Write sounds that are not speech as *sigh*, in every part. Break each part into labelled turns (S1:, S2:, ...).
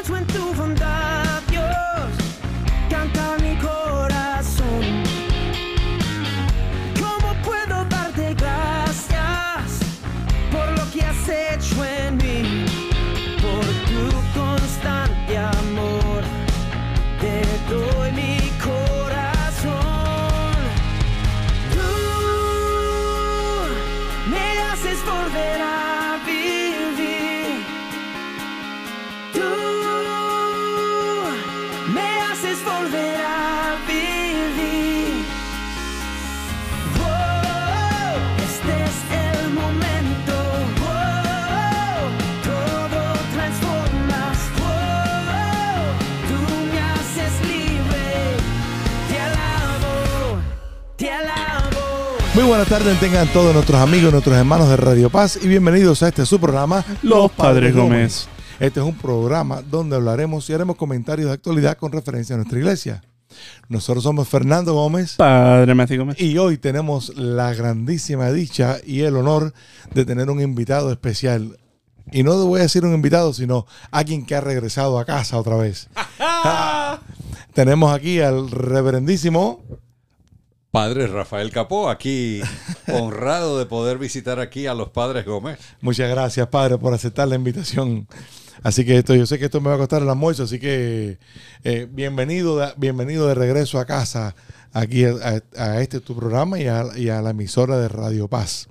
S1: pienso en tu bondad, Dios,
S2: tardes, tengan todos nuestros amigos, nuestros hermanos de Radio Paz y bienvenidos a este su programa
S3: Los Padres Gómez.
S2: Este es un programa donde hablaremos y haremos comentarios de actualidad con referencia a nuestra iglesia. Nosotros somos Fernando Gómez
S3: Padre Matthew Gómez.
S2: y hoy tenemos la grandísima dicha y el honor de tener un invitado especial. Y no voy a decir un invitado, sino alguien que ha regresado a casa otra vez. *laughs* *laughs* tenemos aquí al reverendísimo
S4: Padre Rafael Capó, aquí *laughs* honrado de poder visitar aquí a los padres Gómez.
S2: Muchas gracias, padre, por aceptar la invitación. Así que esto, yo sé que esto me va a costar el almuerzo, así que eh, bienvenido, de, bienvenido de regreso a casa, aquí a, a este tu programa y a, y a la emisora de Radio Paz.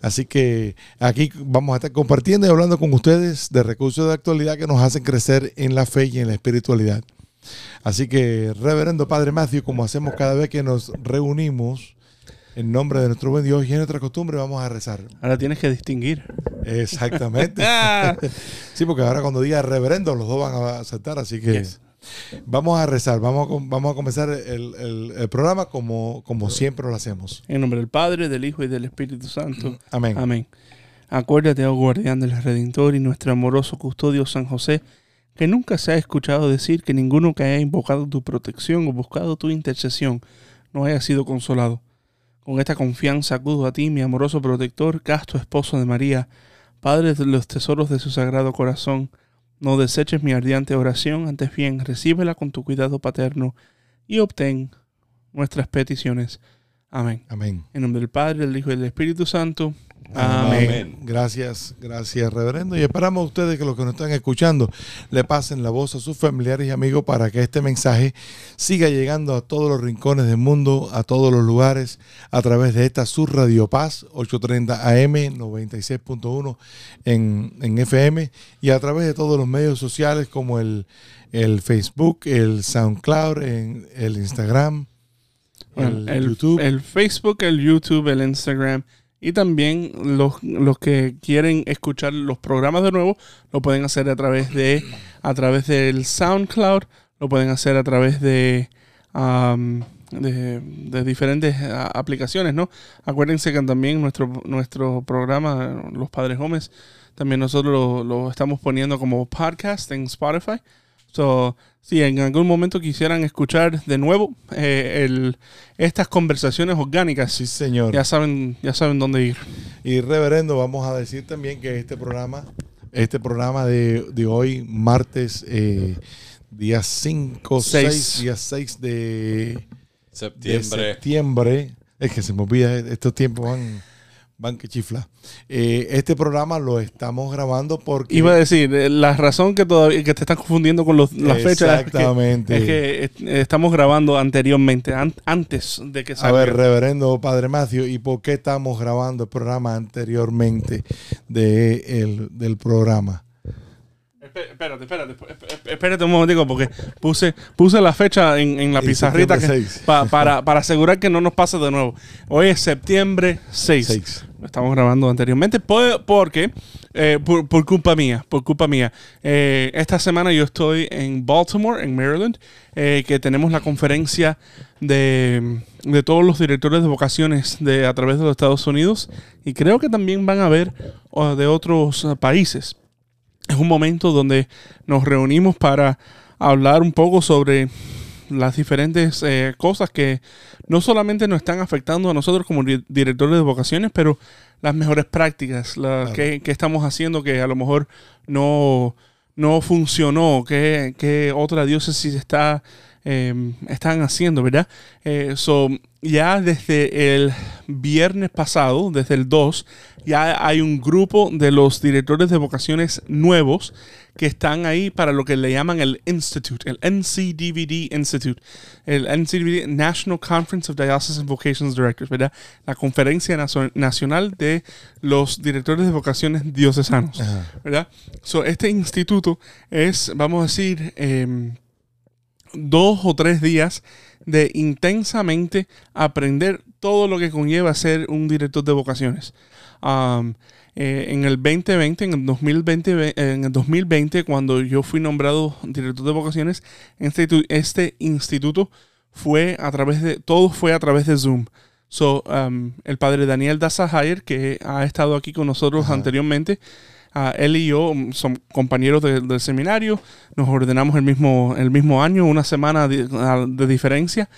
S2: Así que aquí vamos a estar compartiendo y hablando con ustedes de recursos de actualidad que nos hacen crecer en la fe y en la espiritualidad. Así que, reverendo Padre Matthew, como hacemos cada vez que nos reunimos, en nombre de nuestro buen Dios y en nuestra costumbre, vamos a rezar.
S3: Ahora tienes que distinguir.
S2: Exactamente. *laughs* *laughs* sí, porque ahora cuando diga reverendo, los dos van a aceptar, así que
S3: Yes.
S2: vamos a rezar, vamos a, com- vamos a comenzar el, el- el programa como, como siempre lo hacemos.
S3: En nombre del Padre, del Hijo y del Espíritu Santo.
S2: Amén.
S3: Amén. Acuérdate, oh guardián del Redentor y nuestro amoroso custodio San José, que nunca se ha escuchado decir que ninguno que haya invocado tu protección o buscado tu intercesión no haya sido consolado. Con esta confianza acudo a ti, mi amoroso protector, casto esposo de María, Padre de los tesoros de su sagrado corazón. No deseches mi ardiente oración, antes bien, recíbela con tu cuidado paterno y obtén nuestras peticiones. Amén.
S2: Amén.
S3: En nombre del Padre, del Hijo y del Espíritu Santo.
S2: Amén.
S4: Amén.
S2: Gracias, gracias, reverendo. Y esperamos a ustedes que los que nos están escuchando le pasen la voz a sus familiares y amigos para que este mensaje siga llegando a todos los rincones del mundo, a todos los lugares, a través de esta Sur Radio Paz 830 AM 96.1 en, en FM y a través de todos los medios sociales como el, el Facebook, el SoundCloud, en el Instagram, el, YouTube.
S3: el Facebook, el YouTube, el Instagram. Y también los, los que quieren escuchar los programas de nuevo lo pueden hacer a través de a través del SoundCloud, lo pueden hacer a través de, am, de, diferentes a, aplicaciones, ¿no? Acuérdense que también nuestro, nuestro programa, Los Padres Gómez, también nosotros lo estamos poniendo como podcast en Spotify. So, si en algún momento quisieran escuchar de nuevo eh, el, estas conversaciones orgánicas,
S2: sí, señor.
S3: ya saben, ya saben dónde ir.
S2: Y reverendo, vamos a decir también que este programa, este programa de, de hoy, martes, eh, día 5,
S3: Seis.
S2: 6, día 6 de, de
S4: Septiembre.
S2: septiembre, es que se me olvida, estos tiempos van, van que chifla. Eh, este programa lo estamos grabando porque...
S3: Iba a decir, eh, la razón que todavía que te están confundiendo con los, las fechas es que-
S2: Exactamente.
S3: es que, estamos grabando anteriormente, an- antes de que
S2: A
S3: salga.
S2: ver, reverendo Padre Macio, ¿y por qué estamos grabando el programa anteriormente de el- del programa?
S3: Espé- Espérate, espérate, esp- espérate un momentico porque puse, puse la fecha en, en la pizarrita que- pa- para, para asegurar que no nos pase de nuevo. Hoy es septiembre 6.
S2: Seis.
S3: Lo estamos grabando anteriormente por- porque, eh, por, por culpa mía, por culpa mía. Eh, esta semana yo estoy en Baltimore, en Maryland, eh, que tenemos la conferencia de, de todos los directores de vocaciones de, a través de los Estados Unidos y creo que también van a ver oh, de otros países. Es un momento donde nos reunimos para hablar un poco sobre las diferentes eh, cosas que no solamente nos están afectando a nosotros como di- directores de vocaciones, pero las mejores prácticas, las
S2: Claro.
S3: que, que estamos haciendo que a lo mejor no, no funcionó, qué, qué otra diócesis está, eh, están haciendo, ¿verdad? Eh, so, ya desde el viernes pasado, desde el 2, ya hay un grupo de los directores de vocaciones nuevos que están ahí para lo que le llaman el Institute, el NCDVD Institute, el NCDVD National Conference of Diocesan Vocations Directors, ¿verdad? La conferencia nacio- nacional de los directores de vocaciones diocesanos. ¿verdad? So, este instituto es, vamos a decir, em, dos o tres días de intensamente aprender todo lo que conlleva ser un director de vocaciones. Um, eh, en el 2020, en el 2020, eh, en el 2020, cuando yo fui nombrado director de vocaciones, este, este instituto fue a través de, todo fue a través de Zoom. So, um, el padre Daniel Dazahayer, que ha estado aquí con nosotros
S2: Ajá.
S3: anteriormente, ah, él y yo mm, son compañeros de- del seminario, nos ordenamos el mismo, el mismo año, una semana de, de diferencia.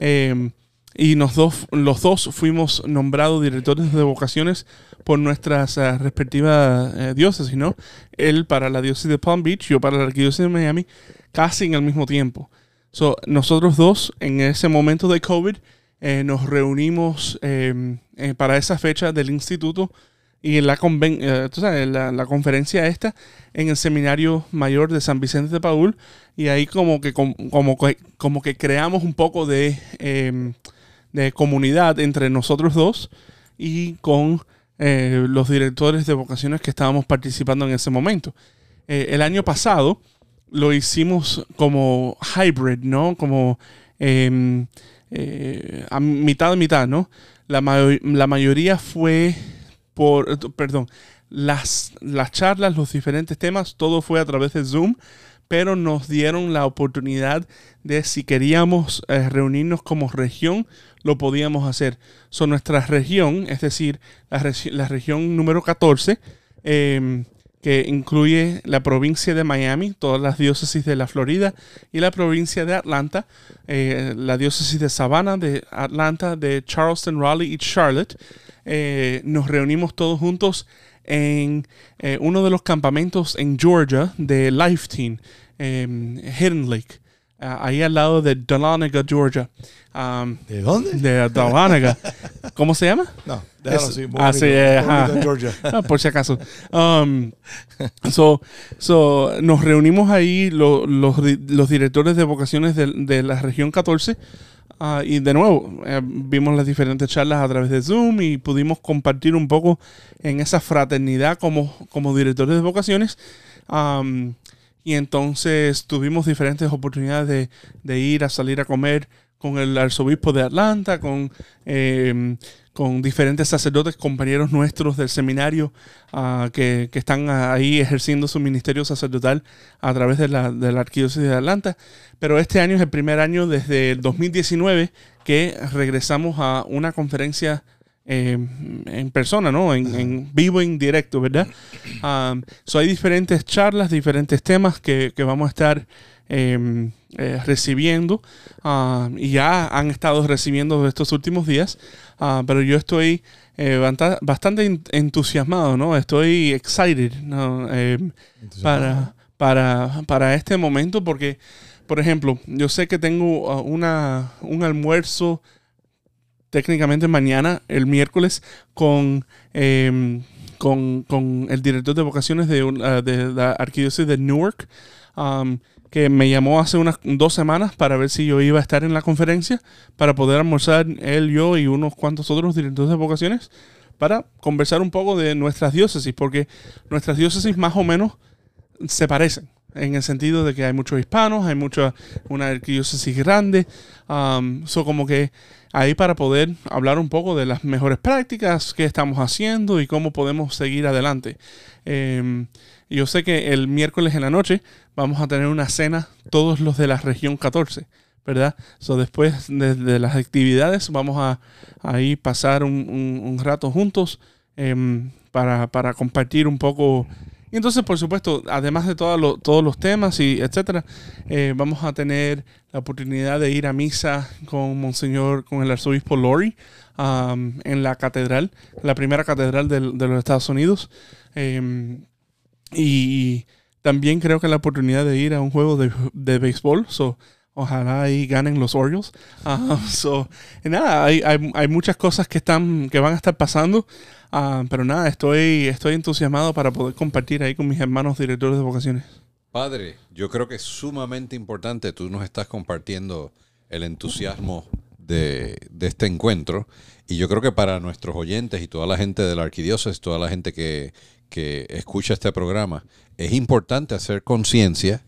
S3: Eh, y nos dos, los dos fuimos nombrados directores de vocaciones por nuestras ah, respectivas eh, diócesis, ¿no? Él para la diócesis de Palm Beach, yo para la arquidiócesis de Miami, casi en el mismo tiempo. So, nosotros dos, en ese momento de COVID, eh, nos reunimos eh, eh, para esa fecha del instituto y en la, conven- eh, tú sabes, la, la conferencia esta en el seminario mayor de San Vicente de Paul y ahí como que, com- como, que- como que creamos un poco de, eh, de comunidad entre nosotros dos y con eh, los directores de vocaciones que estábamos participando en ese momento. Eh, el año pasado lo hicimos como hybrid, ¿no? Como em, a mitad de mitad, ¿no? La, mayo- la mayoría fue eh, perdón, las, las charlas, los diferentes temas, todo fue a través de Zoom, pero nos dieron la oportunidad de si queríamos eh, reunirnos como región, lo podíamos hacer. Son nuestra región, es decir, la región número 14, em, que incluye la provincia de Miami, todas las diócesis de la Florida y la provincia de Atlanta, eh, la diócesis de Savannah, de Atlanta, de Charleston, Raleigh y Charlotte. Eh, nos reunimos todos juntos en eh, uno de los campamentos en Georgia de Life Team, em, Hidden Lake, ahí al lado de Dahlonega, Georgia. Um,
S2: ¿De dónde?
S3: de Dahlonega. *laughs* ¿Cómo se llama?
S2: No, déjalo así.
S3: ah, sí,
S2: Georgia. *laughs*
S3: Ah, por si acaso. Um, so, so, nos reunimos ahí lo- los, los directores de vocaciones de, de la región 14 ah, y de nuevo eh, vimos las diferentes charlas a través de Zoom y pudimos compartir un poco en esa fraternidad como, como directores de vocaciones. Um, y entonces tuvimos diferentes oportunidades de, de ir a salir a comer con el arzobispo de Atlanta, con, eh, con diferentes sacerdotes, compañeros nuestros del seminario ah, que, que están ahí ejerciendo su ministerio sacerdotal a través de la, de la arquidiócesis de Atlanta. Pero este año es el primer año desde el 2019 que regresamos a una conferencia eh, en persona, ¿no? En, en vivo, en directo, ¿verdad? Um, *clears throat* so hay diferentes charlas, diferentes temas que, que vamos a estar eh, eh, recibiendo ah, y ya han estado recibiendo estos últimos días, Ah, pero yo estoy eh, bastante en- entusiasmado, ¿no? Estoy excited, ¿no? Eh, para, para, para este momento porque, por ejemplo, yo sé que tengo una, un almuerzo técnicamente mañana, el miércoles, con, em, con, con el director de vocaciones de, ah, de la arquidiócesis de Newark, que me llamó hace unas dos semanas para ver si yo iba a estar en la conferencia, para poder almorzar él, yo y unos cuantos otros directores de vocaciones, para conversar un poco de nuestras diócesis, porque nuestras diócesis más o menos se parecen en el sentido de que hay muchos hispanos, hay mucha una arquidiócesis grande, um, so como que ahí para poder hablar un poco de las mejores prácticas que estamos haciendo y cómo podemos seguir adelante. Em, yo sé que el miércoles en la noche vamos a tener una cena todos los de la región 14, ¿verdad? So después de, las actividades vamos a ahí pasar un, un- un rato juntos em, para, para compartir un poco. Y entonces, por supuesto, además de todo lo- todos los temas y etcétera, eh, vamos a tener la oportunidad de ir a misa con Monseñor, con el arzobispo Lori, um, en la catedral, la primera catedral del- de, los Estados Unidos. Em, y también creo que la oportunidad de ir a un juego de, de béisbol. So, ojalá ahí ganen los Orioles. *laughs* Ah, so, nada, hay, hay, hay muchas cosas que, están, que van a estar pasando. Ah, pero nada, estoy, estoy entusiasmado para poder compartir ahí con mis hermanos directores de vocaciones.
S4: Padre, yo creo que es sumamente importante, tú nos estás compartiendo el entusiasmo de, de este encuentro y yo creo que para nuestros oyentes y toda la gente de la arquidiócesis, toda la gente que, que escucha este programa, es importante hacer conciencia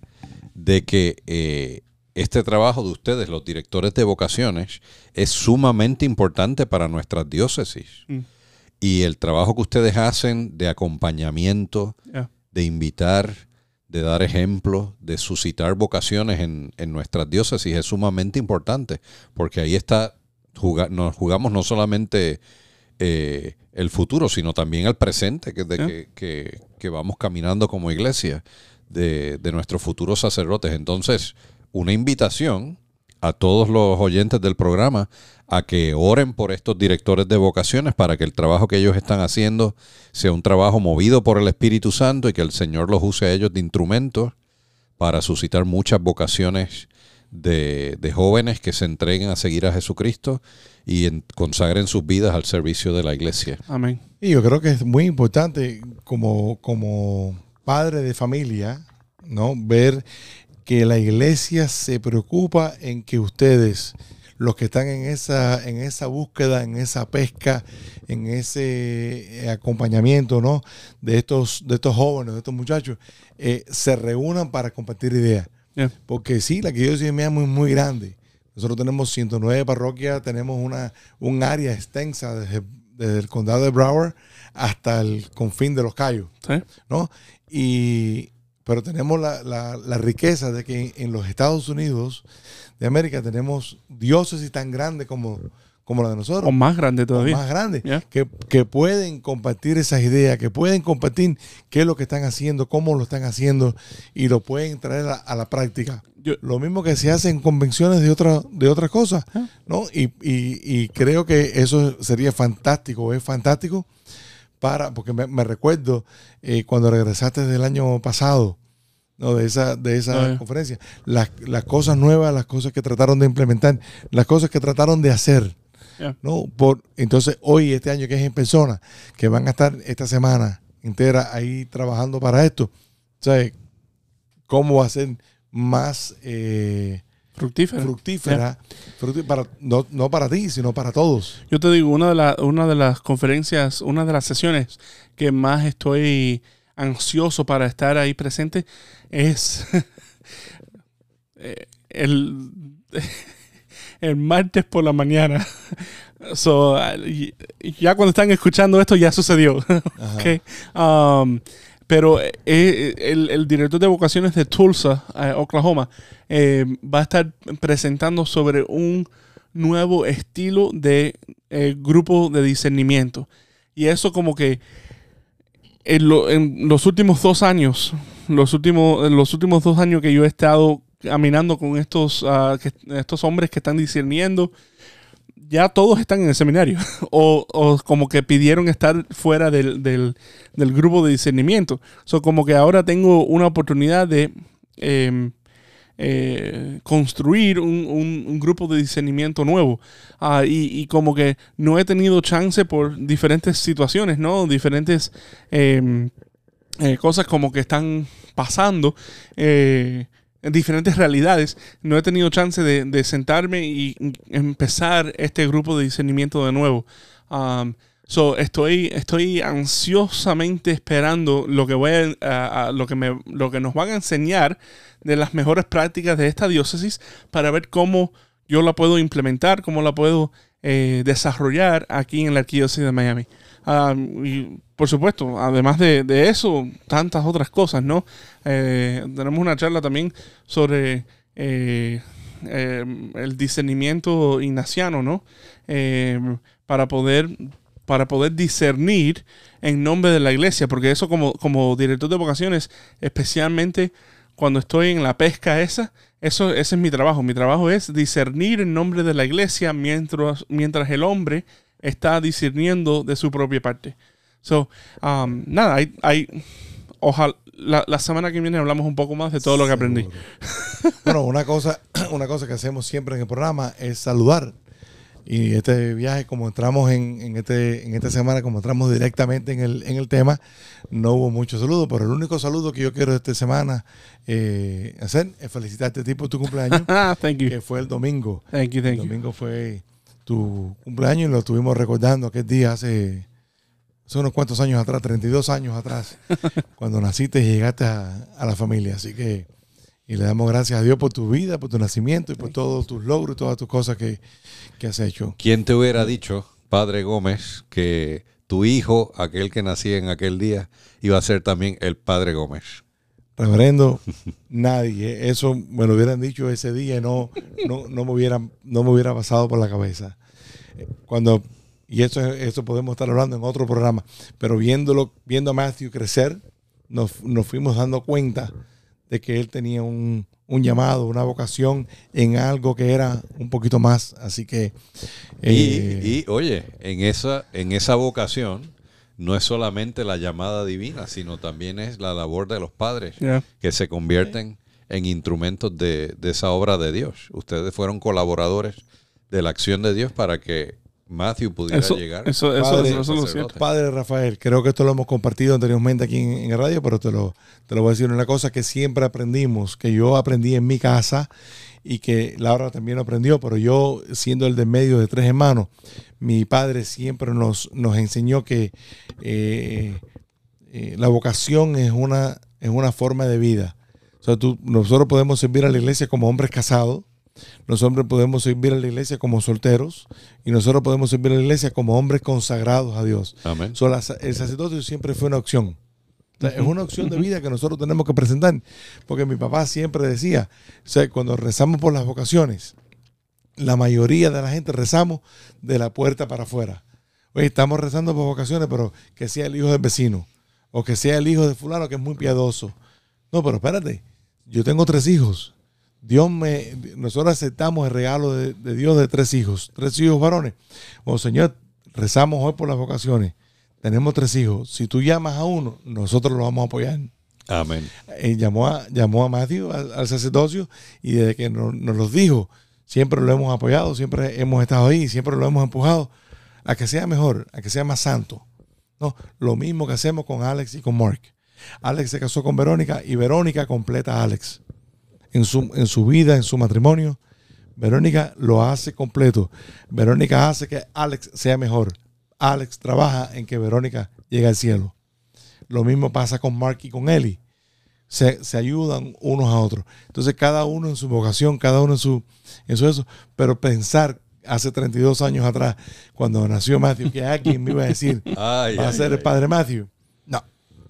S4: de que eh, este trabajo de ustedes, los directores de vocaciones, es sumamente importante para nuestras diócesis.
S3: Mm.
S4: Y el trabajo que ustedes hacen de acompañamiento,
S3: Yeah.
S4: de invitar, de dar ejemplos, de suscitar vocaciones en, en nuestras diócesis es sumamente importante, porque ahí está, nos jugamos no solamente eh, el futuro, sino también el presente, que, de
S3: Yeah.
S4: que, que- que vamos caminando como iglesia, de, de nuestros futuros sacerdotes. Entonces, una invitación a todos los oyentes del programa a que oren por estos directores de vocaciones para que el trabajo que ellos están haciendo sea un trabajo movido por el Espíritu Santo y que el Señor los use a ellos de instrumentos para suscitar muchas vocaciones de, de jóvenes que se entreguen a seguir a Jesucristo y en- consagren sus vidas al servicio de la iglesia.
S3: Amén.
S2: Y yo creo que es muy importante como, como padre de familia, ¿no? Ver que la iglesia se preocupa en que ustedes, los que están en esa, en esa búsqueda, en esa pesca, en ese eh, acompañamiento, ¿no? De estos, de estos jóvenes, de estos muchachos, eh, se reúnan para compartir ideas.
S3: Yeah.
S2: Porque sí, la que yo soy mía es muy, muy grande. Nosotros tenemos 109 parroquias, tenemos una, un área extensa desde, desde el condado de Broward hasta el confín de los Cayos,
S3: ¿Sí?
S2: ¿no? Y, pero tenemos la, la- la riqueza de que en los Estados Unidos de América tenemos diócesis tan grandes como, como la de nosotros
S3: O más grande
S2: o
S3: todavía.
S2: más grandes,
S3: Yeah.
S2: que, que pueden compartir esas ideas, que pueden compartir qué es lo que están haciendo, cómo lo están haciendo y lo pueden traer a, a la práctica.
S3: Yo-
S2: lo mismo que se hace en convenciones de, otra, de otras cosas,
S3: Ah.
S2: ¿no? Y, y- y creo que eso sería fantástico, es fantástico para, porque me, recuerdo eh, cuando regresaste del año pasado, ¿no? De esa, de esa
S3: Ah,
S2: conferencia, las, las cosas nuevas, las cosas que trataron de implementar, las cosas que trataron de hacer. ¿no? Por, entonces, hoy, este año que es en persona, que van a estar esta semana entera ahí trabajando para esto, ¿sabes? ¿Cómo va a ser más eh, Fructífera? fructí- para, no, no para ti, sino para todos.
S3: Yo te digo, una de, la- una de las conferencias, una de las sesiones que más estoy ansioso para estar ahí presente es *laughs* eh, el, *laughs* el martes por la mañana. *laughs* So, ya cuando están escuchando esto ya sucedió. Ok. Um, pero eh, eh, el, director de vocaciones de Tulsa, eh, Oklahoma, eh, va a estar presentando sobre un nuevo estilo de grupo de discernimiento. Y eso como que en, lo- en los últimos dos años, los últimos, en los últimos dos años que yo he estado caminando con estos, que- estos hombres que están discerniendo, ya todos están en el seminario. *laughs* o, o como que pidieron estar fuera del, del- del grupo de discernimiento. So, como que ahora tengo una oportunidad de em, eh, construir un, un- grupo de discernimiento nuevo. Ah, y, y como que no he tenido chance por diferentes situaciones, ¿no? Diferentes em, eh, cosas como que están pasando. En diferentes realidades, no he tenido chance de, sentarme y empezar este grupo de discernimiento de nuevo. Um, so estoy, estoy ansiosamente esperando lo que, voy a, lo, que nos van a enseñar de las mejores prácticas de esta diócesis para ver cómo yo la puedo implementar, cómo la puedo eh, desarrollar aquí en la arquidiócesis de Miami. Y por supuesto, además de, de eso, tantas otras cosas, ¿no? Eh, tenemos una charla también sobre eh, eh, el discernimiento ignaciano, ¿no? Para poder para poder discernir en nombre de la iglesia, porque eso como, como director de vocaciones, especialmente cuando estoy en la pesca esa, eso ese es mi trabajo. Mi trabajo es discernir en nombre de la iglesia mientras, mientras el hombre está discerniendo de su propia parte. So, um, nada, hay, hay ojalá la, la semana que viene hablamos un poco más de todo lo que aprendí.
S2: Bueno, una cosa, *coughs* una cosa que hacemos siempre en el programa es saludar. Y este viaje, como entramos en, en este, en esta semana, como entramos directamente en el, en el tema, no hubo mucho saludo, pero el único saludo que yo quiero esta semana eh, hacer es felicitarte a ti por tu cumpleaños, *laughs*
S3: Ah, thank you.
S2: que fue el domingo.
S3: Thank you,
S2: El
S3: thank you.
S2: domingo fue tu cumpleaños y lo estuvimos recordando aquel día hace, hace unos cuantos años atrás, 32 años atrás, *laughs* cuando naciste y llegaste a, a la familia. Así que, y le damos gracias a Dios por tu vida, por tu nacimiento y por todos tus logros y todas tus cosas que, que has hecho.
S4: ¿Quién te hubiera dicho, Padre Gómez, que tu hijo, aquel que nacía en aquel día, iba a ser también el Padre Gómez?
S2: Reverendo, *laughs* nadie, eso me lo hubieran dicho ese día y no, no, no, me, hubiera, no me hubiera pasado por la cabeza. Cuando, y eso, eso podemos estar hablando en otro programa, pero viéndolo, viendo a Matthew crecer, nos, nos fuimos dando cuenta de que él tenía un, un llamado, una vocación en algo que era un poquito más. Así que... eh,
S4: Y, y, oye, en esa, en esa vocación no es solamente la llamada divina, sino también es la labor de los padres
S3: Yeah.
S4: que se convierten en instrumentos de, de esa obra de Dios. Ustedes fueron colaboradores de la acción de Dios para que Matthew pudiera
S3: Eso,
S4: llegar.
S3: eso, eso,
S2: Padre,
S3: eso, eso lo.
S2: Padre Rafael, creo que esto lo hemos compartido anteriormente aquí en, en el radio, pero te lo, te lo voy a decir una cosa que siempre aprendimos, que yo aprendí en mi casa y que Laura también lo aprendió, pero yo siendo el de medio de tres hermanos, mi padre siempre nos, nos enseñó que eh, eh, la vocación es una, es una forma de vida. O sea, tú- nosotros podemos servir a la iglesia como hombres casados, nosotros podemos servir a la iglesia como solteros y nosotros podemos servir a la iglesia como hombres consagrados a Dios.
S4: Amén.
S2: So, la- el sacerdocio siempre fue una opción. O sea, es una opción de vida que nosotros tenemos que presentar. Porque mi papá siempre decía, o sea, cuando rezamos por las vocaciones, la mayoría de la gente rezamos de la puerta para afuera. Oye, estamos rezando por vocaciones, pero que sea el hijo del vecino. O que sea el hijo de fulano que es muy piadoso. No, pero espérate. Yo tengo tres hijos. Dios me, nosotros aceptamos el regalo de, de Dios de tres hijos, tres hijos varones. O Señor, rezamos hoy por las vocaciones. Tenemos tres hijos. Si tú llamas a uno, nosotros lo vamos a apoyar.
S4: Amén.
S2: Eh, llamó, a, llamó a Matthew al, al sacerdocio y desde que nos, nos los dijo, siempre lo hemos apoyado, siempre hemos estado ahí, siempre lo hemos empujado a que sea mejor, a que sea más santo. No, lo mismo que hacemos con Alex y con Mark. Alex se casó con Verónica y Verónica completa a Alex en su, en su vida, en su matrimonio. Verónica lo hace completo. Verónica hace que Alex sea mejor. Alex trabaja en que Verónica llegue al cielo. Lo mismo pasa con Mark y con Eli. Se, se ayudan unos a otros. Entonces, cada uno en su vocación, cada uno en su, en su eso. Pero pensar hace 32 años atrás, cuando nació Matthew, que alguien me iba a decir, *laughs*
S4: Ay,
S2: va a
S4: ay,
S2: ser el padre Matthew.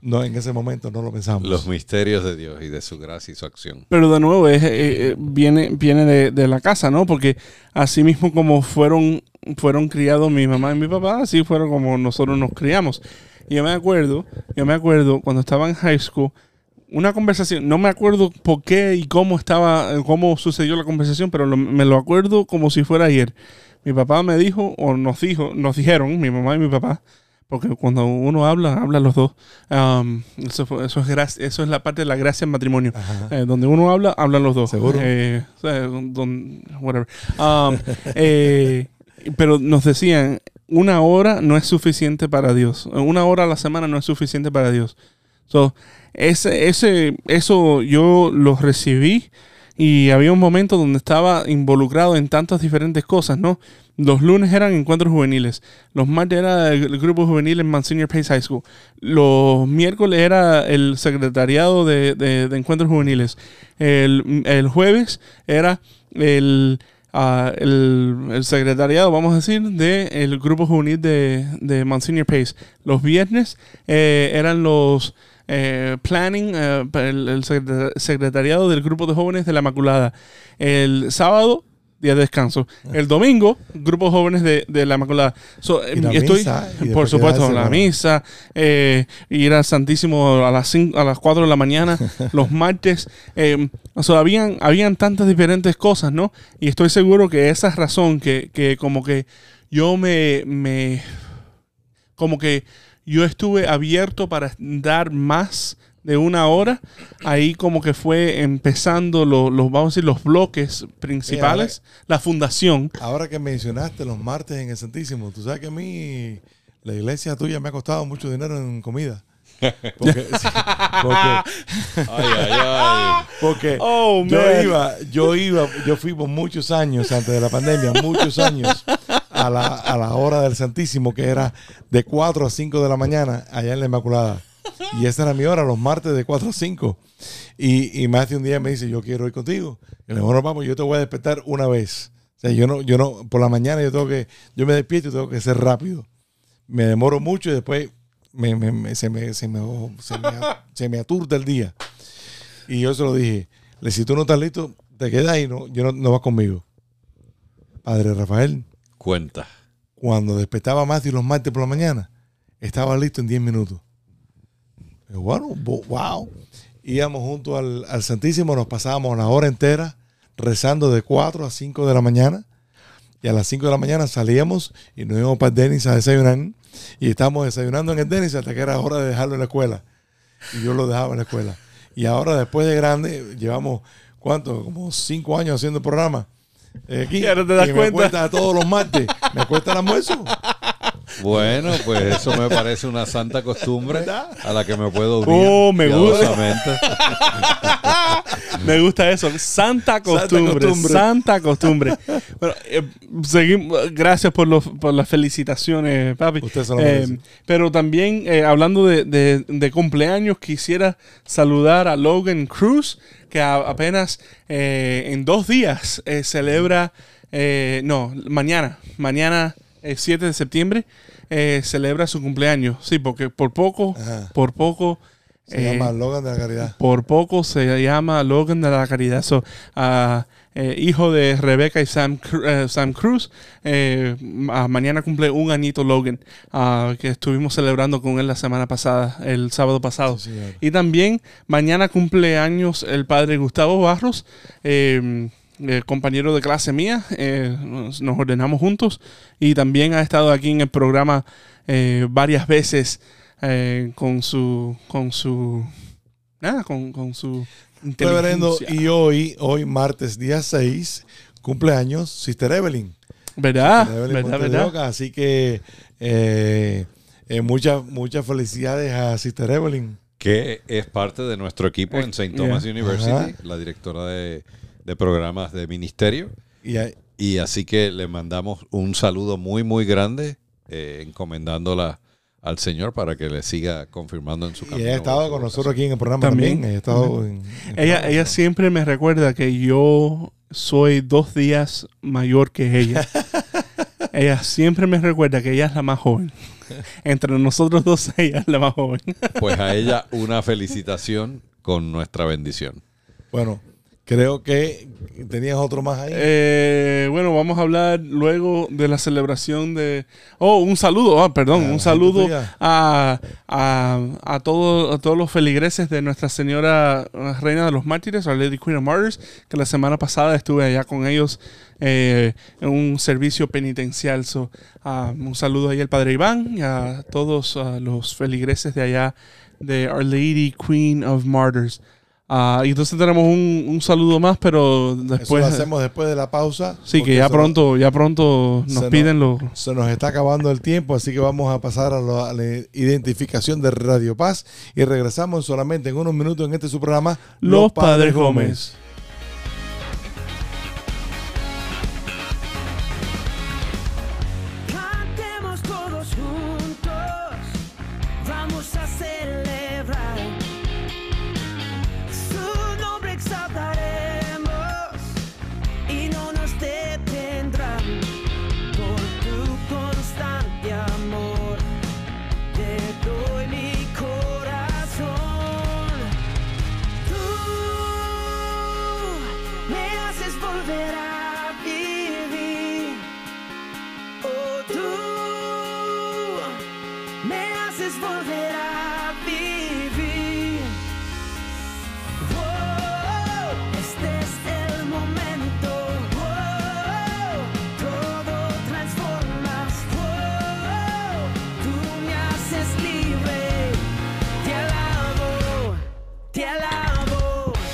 S2: No, en ese momento no lo pensamos.
S4: Los misterios de Dios y de su gracia y su acción.
S3: Pero de nuevo, es, eh, eh, viene, viene de, de la casa, ¿no? Porque así mismo como fueron, fueron criados mi mamá y mi papá, así fueron como nosotros nos criamos. Y yo me acuerdo, yo me acuerdo cuando estaba en high school, una conversación, no me acuerdo por qué y cómo estaba, cómo sucedió la conversación, pero lo- me lo acuerdo como si fuera ayer. Mi papá me dijo, o nos dijo, nos dijeron, mi mamá y mi papá, porque cuando uno habla, hablan los dos. Um, eso, eso, es gracia- eso es la parte de la gracia en matrimonio. Eh, donde uno habla, hablan los dos.
S2: ¿Seguro?
S3: Eh, don- whatever. Um, *laughs* eh, pero nos decían, una hora no es suficiente para Dios. Una hora a la semana no es suficiente para Dios. So, ese, ese, eso yo lo recibí y había un momento donde estaba involucrado en tantas diferentes cosas, ¿no? Los lunes eran encuentros juveniles, los martes era el, grupo juvenil en Monsignor Pace High School, los miércoles era el secretariado de, de- de encuentros juveniles, el, el jueves era el, ah, el, secretariado, vamos a decir, del grupo juvenil de, de Monsignor Pace. Los viernes eh, eran los eh, planning, eh, el, el secreta- secretariado del grupo de jóvenes de la Inmaculada. El sábado, día de descanso. El domingo, grupo de jóvenes de, de la. So,
S2: la
S3: eh, estoy,
S2: misa,
S3: por supuesto, la misa, eh, ir al Santísimo a las, cinco- a las 4 de la mañana, *laughs* los martes. eh, o sea, habían, habían tantas diferentes cosas, ¿no? Y estoy seguro que esa es razón que, que como que yo me, me como que yo estuve abierto para dar más de una hora. Ahí como que fue empezando los, los vamos a decir, los bloques principales, la fundación.
S2: Ahora que mencionaste los martes en el Santísimo, tú sabes que a mí la iglesia tuya me ha costado mucho dinero en comida. *laughs* Porque, sí, porque,
S4: Ay, ay, ay.
S2: porque
S3: Oh,
S2: yo iba, yo iba, yo fui por muchos años antes de la pandemia, muchos años a la, a la hora del Santísimo, que era de 4 a 5 de la mañana allá en la Inmaculada. Y esa era mi hora, los martes de 4 a 5. Y, y más de un día me dice, yo quiero ir contigo. Y le digo, bueno, vamos, yo te voy a despertar una vez. O sea, yo no, yo no, por la mañana yo tengo que, yo me despierto y tengo que ser rápido. Me demoro mucho y después me, me- me- se, me, se, me, se, me, se el día. Y yo se lo dije, le si tú no estás listo, te quedas ahí, no, yo no, no vas conmigo. Padre Rafael,
S4: Cuenta.
S2: cuando despertaba Matthew los martes por la mañana, estaba listo en 10 minutos. Bueno, wow. Íbamos junto al, al Santísimo, nos pasábamos la hora entera rezando de 4 a 5 de la mañana. Y a las 5 de la mañana salíamos y nos íbamos para el Denis a desayunar. Y estábamos desayunando en el Denis hasta que era hora de dejarlo en la escuela. Y yo lo dejaba en la escuela. Y ahora, después de grande, llevamos, ¿cuánto? Como 5 años haciendo el programa. Eh, aquí.
S3: Y ahora te das
S2: Y me
S3: cuenta.
S2: cuesta todos los martes. Me cuesta el almuerzo.
S4: Bueno, pues eso me parece una santa costumbre
S2: ¿Verdad?
S4: a la que me puedo unir.
S3: Oh, me gusta. *laughs* Me gusta eso. Santa costumbre.
S2: costumbre.
S3: Santa costumbre. Bueno, eh, seguimos. Gracias por, los, por las felicitaciones, papi.
S2: Usted se lo
S3: Eh, pero también, eh, hablando de, de- de cumpleaños, quisiera saludar a Logan Cruz, que a- apenas eh, en dos días eh, celebra. eh, no, mañana. Mañana, eh, 7 de septiembre, eh, celebra su cumpleaños. Sí, porque por poco,
S2: Ajá.
S3: por poco.
S2: Se
S3: eh,
S2: llama Logan de la Caridad.
S3: por poco se llama Logan de la Caridad. So, eh, hijo de Rebeca y Sam, eh, Sam Cruz. Eh, ma- mañana cumple un añito Logan, ah, que estuvimos celebrando con él la semana pasada, el sábado pasado.
S2: Sí,
S3: y también mañana cumple años el padre Gustavo Barros. eh, eh, compañero de clase mía, eh, nos, nos ordenamos juntos y también ha estado aquí en el programa eh, varias veces con su con su nada con, con su
S2: Reverendo, y hoy, hoy martes día 6, cumpleaños Sister Evelyn.
S3: verdad
S2: Sister Evelyn
S3: verdad verdad
S2: Oca. Así que eh, eh, muchas, muchas felicidades a Sister Evelyn.
S4: que es parte de nuestro equipo en St. Thomas
S3: Yeah.
S4: University,
S2: Ajá.
S4: la directora de, de programas de ministerio.
S2: Y
S4: Y así que le mandamos un saludo muy, muy grande, eh, encomendándola al Señor para que le siga confirmando en su
S2: y
S4: camino.
S2: ella ha estado con nosotros aquí en el programa
S3: También.
S2: también. Ella ha estado en- en el
S3: ella
S2: programa.
S3: ella siempre me recuerda que yo soy dos días mayor que ella *laughs* ella siempre me recuerda que ella es la más joven entre nosotros dos *laughs* ella es la más joven
S4: Pues a ella una felicitación con nuestra bendición.
S2: Bueno, creo que tenías otro más ahí.
S3: Eh, bueno, vamos a hablar luego de la celebración de... Oh, un saludo, ah, perdón,
S2: A la
S3: un saludo a, a, a, todo- a todos los feligreses de Nuestra Señora Reina de los Mártires, Our Lady Queen of Martyrs, que la semana pasada estuve allá con ellos eh, en un servicio penitencial. So, ah, un saludo ahí al Padre Iván y a todos ah, los feligreses de allá de Our Lady Queen of Martyrs. Ah, y entonces tenemos un, un saludo más, pero
S2: Eso
S3: después...
S2: lo hacemos después de la pausa.
S3: Sí, que ya pronto, ya pronto nos piden los...
S2: Se nos está acabando el tiempo, así que vamos a pasar a la, a la identificación de Radio Paz y regresamos solamente en unos minutos en este su programa
S3: Los Padres Gómez.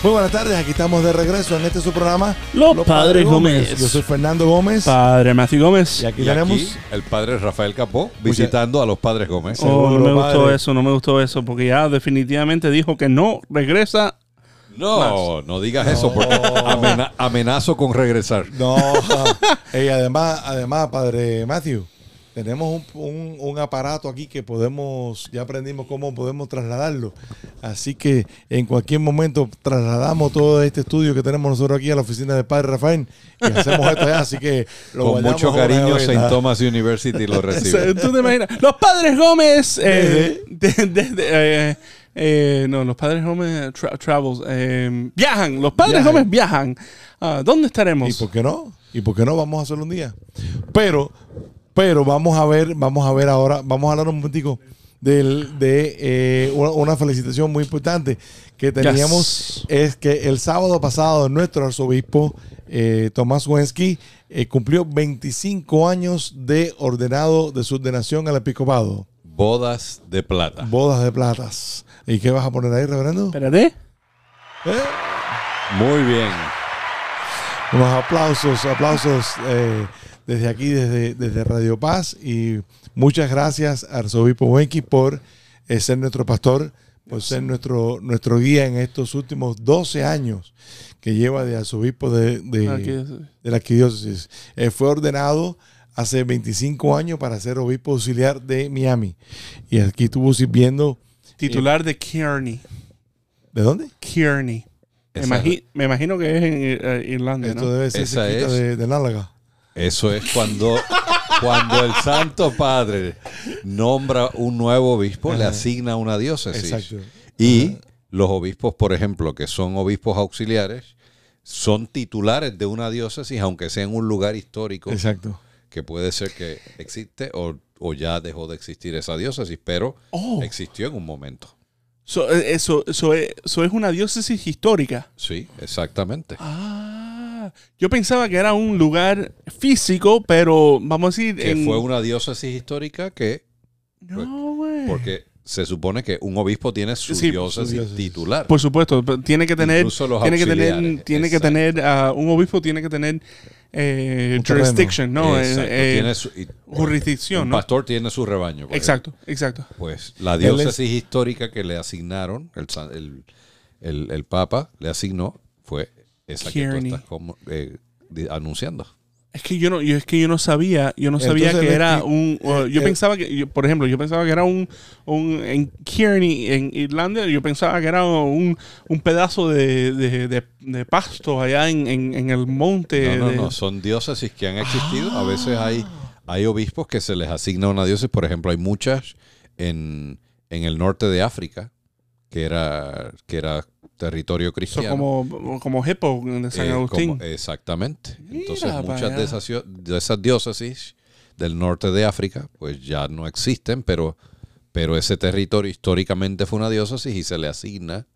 S2: Muy buenas tardes, aquí estamos de regreso en este su programa.
S3: Los Padres Gómez.
S2: Yo soy Fernando Gómez.
S3: Padre Matthew Gómez.
S2: y aquí
S4: Y
S2: tenemos.
S4: aquí el padre Rafael Capó visitando a los padres Gómez.
S2: Oh.
S3: No me gustó
S2: padre.
S3: eso, no me gustó eso, porque ya definitivamente dijo que no regresa.
S4: No, no digas eso porque amena- amenazo con regresar.
S2: No, *laughs* y además, además, padre Matthew, tenemos un, un- un aparato aquí que podemos, ya aprendimos cómo podemos trasladarlo. Así que en cualquier momento trasladamos todo este estudio que tenemos nosotros aquí a la oficina del padre Rafael y hacemos esto allá. Así que lo
S4: Con mucho cariño. St. Thomas University lo *laughs* recibe.
S3: ¿Tú te imaginas? Los Padres Gómez. eh, de- de- de- eh, eh, no, los Padres Gómez tra- Travels. eh, viajan. Los Padres
S2: Viajan.
S3: Gómez viajan. Ah, ¿Dónde
S2: ¿Y
S3: estaremos?
S2: por qué no? ¿Y por qué no? Vamos a hacerlo un día. Pero, pero vamos a ver, vamos a ver ahora, vamos a hablar un momentico del- de eh, una, una felicitación muy importante que teníamos.
S3: Yes.
S2: Es que el sábado pasado nuestro arzobispo eh, Tomás Wensky eh, cumplió 25 años de ordenado de su ordenación al episcopado.
S4: Bodas de plata.
S2: Bodas de platas. ¿Y qué vas a poner ahí, reverendo?
S3: Espérate.
S2: ¿Eh?
S4: Muy bien.
S2: Unos aplausos, aplausos eh, desde aquí, desde, desde Radio Paz. Y muchas gracias, Arzobispo Wenki, por eh, ser nuestro pastor, por ser nuestro, nuestro guía en estos últimos 12 años que lleva de arzobispo de, de, la arquidiócesis. Eh, fue ordenado hace 25 años para ser obispo auxiliar de Miami. Y aquí estuvo sirviendo.
S3: Titular de Kearney.
S2: ¿De dónde?
S3: Kearney. Me,
S4: Esa-
S3: imagi- me imagino que es en eh, Irlanda,
S2: Esto
S3: ¿no?
S2: debe ser
S4: Esa es.
S2: de, de Nálaga.
S4: Eso es cuando, cuando el Santo Padre nombra un nuevo obispo, le asigna una diócesis.
S2: Exacto.
S4: Y los obispos, por ejemplo, que son obispos auxiliares, son titulares de una diócesis, aunque sea en un lugar histórico,
S2: Exacto.
S4: que puede ser que existe o, o ya dejó de existir esa diócesis, pero
S3: Oh.
S4: existió en un momento.
S3: So, eh, eso, es, eso es una diócesis histórica.
S4: Sí, exactamente.
S3: Ah, yo pensaba que era un lugar físico, pero vamos a decir.
S4: Que
S3: en-
S4: fue una diócesis histórica que,
S3: No, güey.
S4: porque se supone que un obispo tiene su
S3: Sí, su
S4: diócesis
S2: diócesis.
S4: titular.
S3: Por supuesto, pero tiene que tener.
S4: Incluso los
S3: Tiene que tener. Tiene que tener. ah, un obispo tiene que tener eh, jurisdiction, ¿no? Eh, eh,
S4: tiene su- y-
S3: jurisdicción,
S4: un
S3: ¿no?
S4: pastor tiene su rebaño. por
S3: Exacto, exacto.
S4: Pues la
S2: es-
S4: diócesis histórica que le asignaron, el, el- el Papa le asignó, esa que tú estás como, eh, anunciando.
S3: Es que yo no, yo es que yo no sabía, yo no sabía
S2: Entonces,
S3: que era un, o- yo
S2: el-
S3: pensaba que, yo, por ejemplo, yo pensaba que era un, un en Kearney, en Irlanda, yo pensaba que era un, un pedazo de, de, de- de pasto allá en, en, en el monte.
S4: No, no,
S3: de-
S4: no, son diócesis que han existido. A veces hay,
S3: Ah.
S4: hay obispos que se les asigna una diócesis. Por ejemplo, hay muchas en, en el norte de África, que era, que era territorio cristiano.
S3: como, como Hippo de San
S4: Eh,
S3: Agustín.
S4: como- exactamente. Entonces, muchas de esas, de esas diócesis del norte de África, pues ya no existen, pero, pero ese territorio históricamente fue una diócesis y se le asigna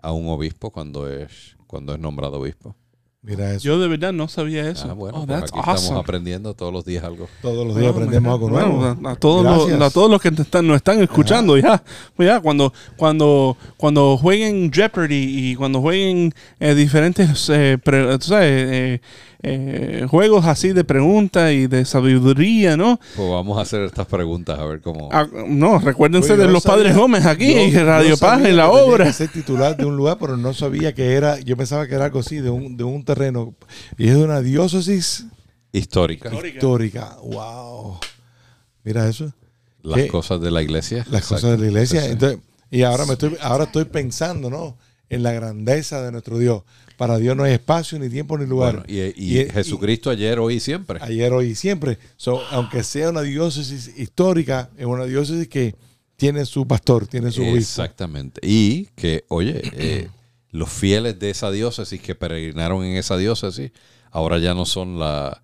S4: a un obispo cuando es, cuando es nombrado obispo.
S2: Mira eso.
S3: Yo de verdad no sabía eso.
S4: Ah, bueno,
S3: oh,
S4: pues
S3: that's
S4: aquí
S3: awesome.
S4: estamos aprendiendo todos los días algo.
S2: Todos los días
S3: Oh,
S2: aprendemos algo nuevo.
S3: Bueno, a, a todos los, a todos los que te están, nos están escuchando, ya, pues ya, cuando, cuando, cuando jueguen Jeopardy y cuando jueguen eh, diferentes eh, pre- tú sabes, eh, eh, juegos así de preguntas y de sabiduría, ¿no?
S4: Pues vamos a hacer estas preguntas a ver cómo.
S3: Ah, no, recuérdense de
S2: no
S3: los
S2: sabía-
S3: Padres Gómez aquí,
S2: yo-
S3: en Radio Paz, en la
S2: que tenía
S3: obra.
S2: que ser titular de un lugar, pero no sabía que era. Yo pensaba que era algo así, de un, de un terreno. Y es de una diócesis
S4: histórica.
S2: histórica. ¡Wow! Mira eso.
S4: Las
S2: ¿Qué?
S4: cosas de la iglesia.
S2: Las
S4: Exacto.
S2: cosas de la iglesia. Entonces, y ahora me estoy, ahora estoy pensando, ¿no? En la grandeza de nuestro Dios. Para Dios no hay espacio, ni tiempo, ni lugar.
S4: Bueno, y, y Jesucristo ayer, hoy y siempre.
S2: ayer, hoy y siempre. So, aunque sea una diócesis histórica, es una diócesis que tiene su pastor, tiene su obispo.
S4: Exactamente. Y que, oye, eh, *clears throat* los fieles de esa diócesis que peregrinaron en esa diócesis, ahora ya no son la,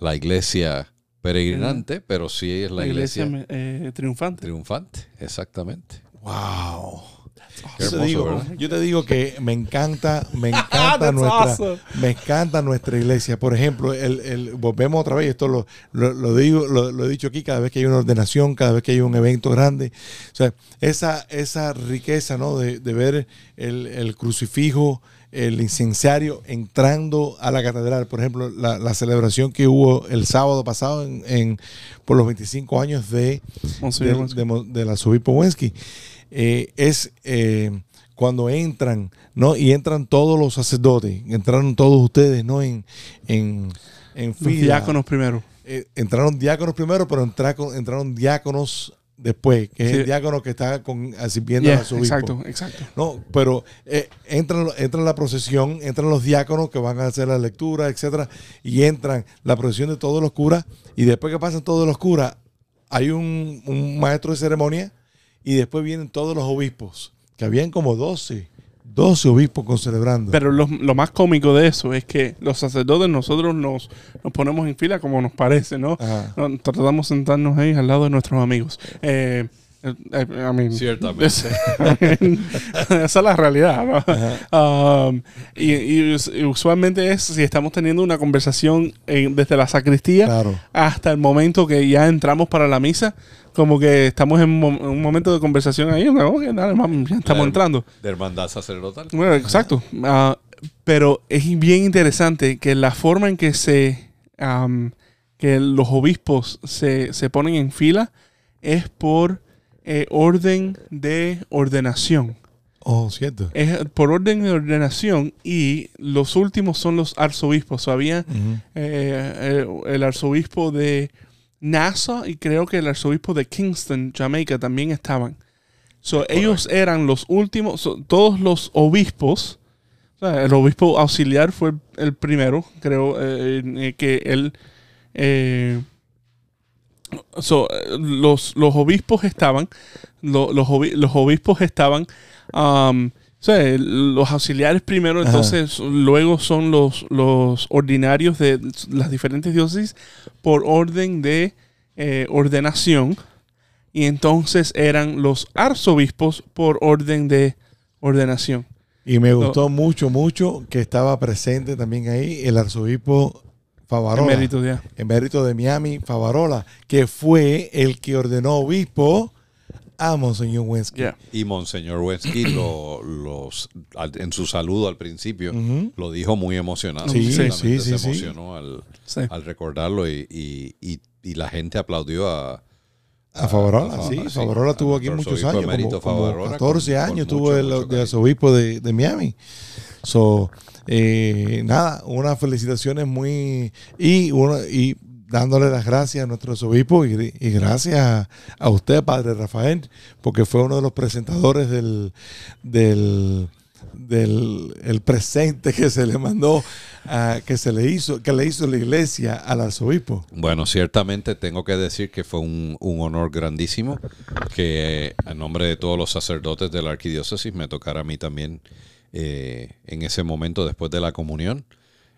S4: la iglesia peregrinante, pero sí es la,
S3: La iglesia
S4: iglesia,
S3: eh, triunfante.
S4: triunfante. Exactamente.
S2: ¡Wow! Yo te, digo, yo te digo que me encanta, me *laughs* encanta nuestra,
S3: awesome.
S2: me encanta nuestra iglesia. Por ejemplo, el, el- volvemos otra vez, esto lo, lo- lo digo, lo, lo he dicho aquí cada vez que hay una ordenación, cada vez que hay un evento grande. O sea, esa, esa riqueza, ¿no? De, de ver el, el crucifijo, el incensario entrando a la catedral. Por ejemplo, la, la celebración que hubo el sábado pasado en, en- por los 25 años de
S3: Monseñor
S2: de Mo- del arzobispo Wensky, eh, es eh, cuando entran, ¿no? Y entran todos los sacerdotes, entraron todos ustedes, ¿no? En, en, en fila.
S3: diáconos primero.
S2: Eh, entraron diáconos primero, pero entraron, entraron diáconos después, que es el diácono que está con, sirviendo
S3: Yeah,
S2: al arzobispo.
S3: exacto, exacto.
S2: No, pero eh, entran, entran la procesión, entran los diáconos que van a hacer la lectura, etcétera, y entran la procesión de todos los curas, y después que pasan todos los curas, hay un, un maestro de ceremonia, y después vienen todos los obispos, que habían como 12, 12 obispos con celebrando.
S3: Pero lo, lo más cómico de eso es que los sacerdotes nosotros nos, nos ponemos en fila como nos parece, ¿no?
S2: Ajá.
S3: Tratamos de sentarnos ahí al lado de nuestros amigos. Eh, I mean,
S4: Ciertamente. *laughs*
S3: es- esa es la realidad. ¿no? Um, y, y us- y usualmente es si estamos teniendo una conversación en- desde la sacristía
S2: Claro.
S3: hasta el momento que ya entramos para la misa, como que estamos en, un momento de conversación ahí, ¿no? Ok, dale, vamos, ya estamos entrando.
S4: De hermandad sacerdotal.
S3: Bueno, exacto. Ah, pero es bien interesante que la forma en que se que los obispos se, se ponen en fila es por eh, orden de ordenación.
S2: Oh, cierto.
S3: Es por orden de ordenación y los últimos son los arzobispos. O había
S2: Ujú.
S3: eh, el, el arzobispo de Nassau y creo que el arzobispo de Kingston, Jamaica, también estaban. So, ellos eran los últimos, so, todos los obispos. o sea, el obispo auxiliar fue el primero, creo eh, que él. Eh, so, eh, los, los obispos estaban, lo- los, obi- los obispos estaban, um, o sea, el- los auxiliares primero,
S2: Ajá.
S3: entonces luego son los, los ordinarios de las diferentes diócesis por orden de eh, ordenación y entonces eran los arzobispos por orden de ordenación.
S2: Y me gustó mucho, mucho que estaba presente también ahí el arzobispo Favarola.
S3: Emérito ya.
S2: emérito de Miami, Favarola, que fue el que ordenó obispo a Monseñor Wensky.
S3: Ya.
S4: Y Monseñor Wensky lo, los, al- en su saludo al principio
S2: Ujú.
S4: lo dijo muy emocionado.
S2: Sí, sí, sí,
S4: se
S2: sí.
S4: emocionó al,
S3: Sí.
S4: al recordarlo y, y- y- y la gente aplaudió a,
S2: A Favarola,
S4: a-
S2: sí. Favarola
S4: a
S2: estuvo aquí muchos años, como, como
S4: Favarola,
S2: 14
S4: con-
S2: años
S4: con
S2: estuvo
S4: mucho,
S2: el,
S4: mucho
S2: de de, de Miami. So, eh, nada, unas felicitaciones muy... Y, uno, y dándole las gracias a nuestro arzobispo y, gracias a, usted, Padre Rafael, porque fue uno de los presentadores del... del del el presente que se le mandó a- que se le hizo que le hizo la iglesia al arzobispo.
S4: Bueno, ciertamente tengo que decir que fue un, un honor grandísimo que a nombre de todos los sacerdotes de la arquidiócesis me tocara a mí también eh, en ese momento después de la comunión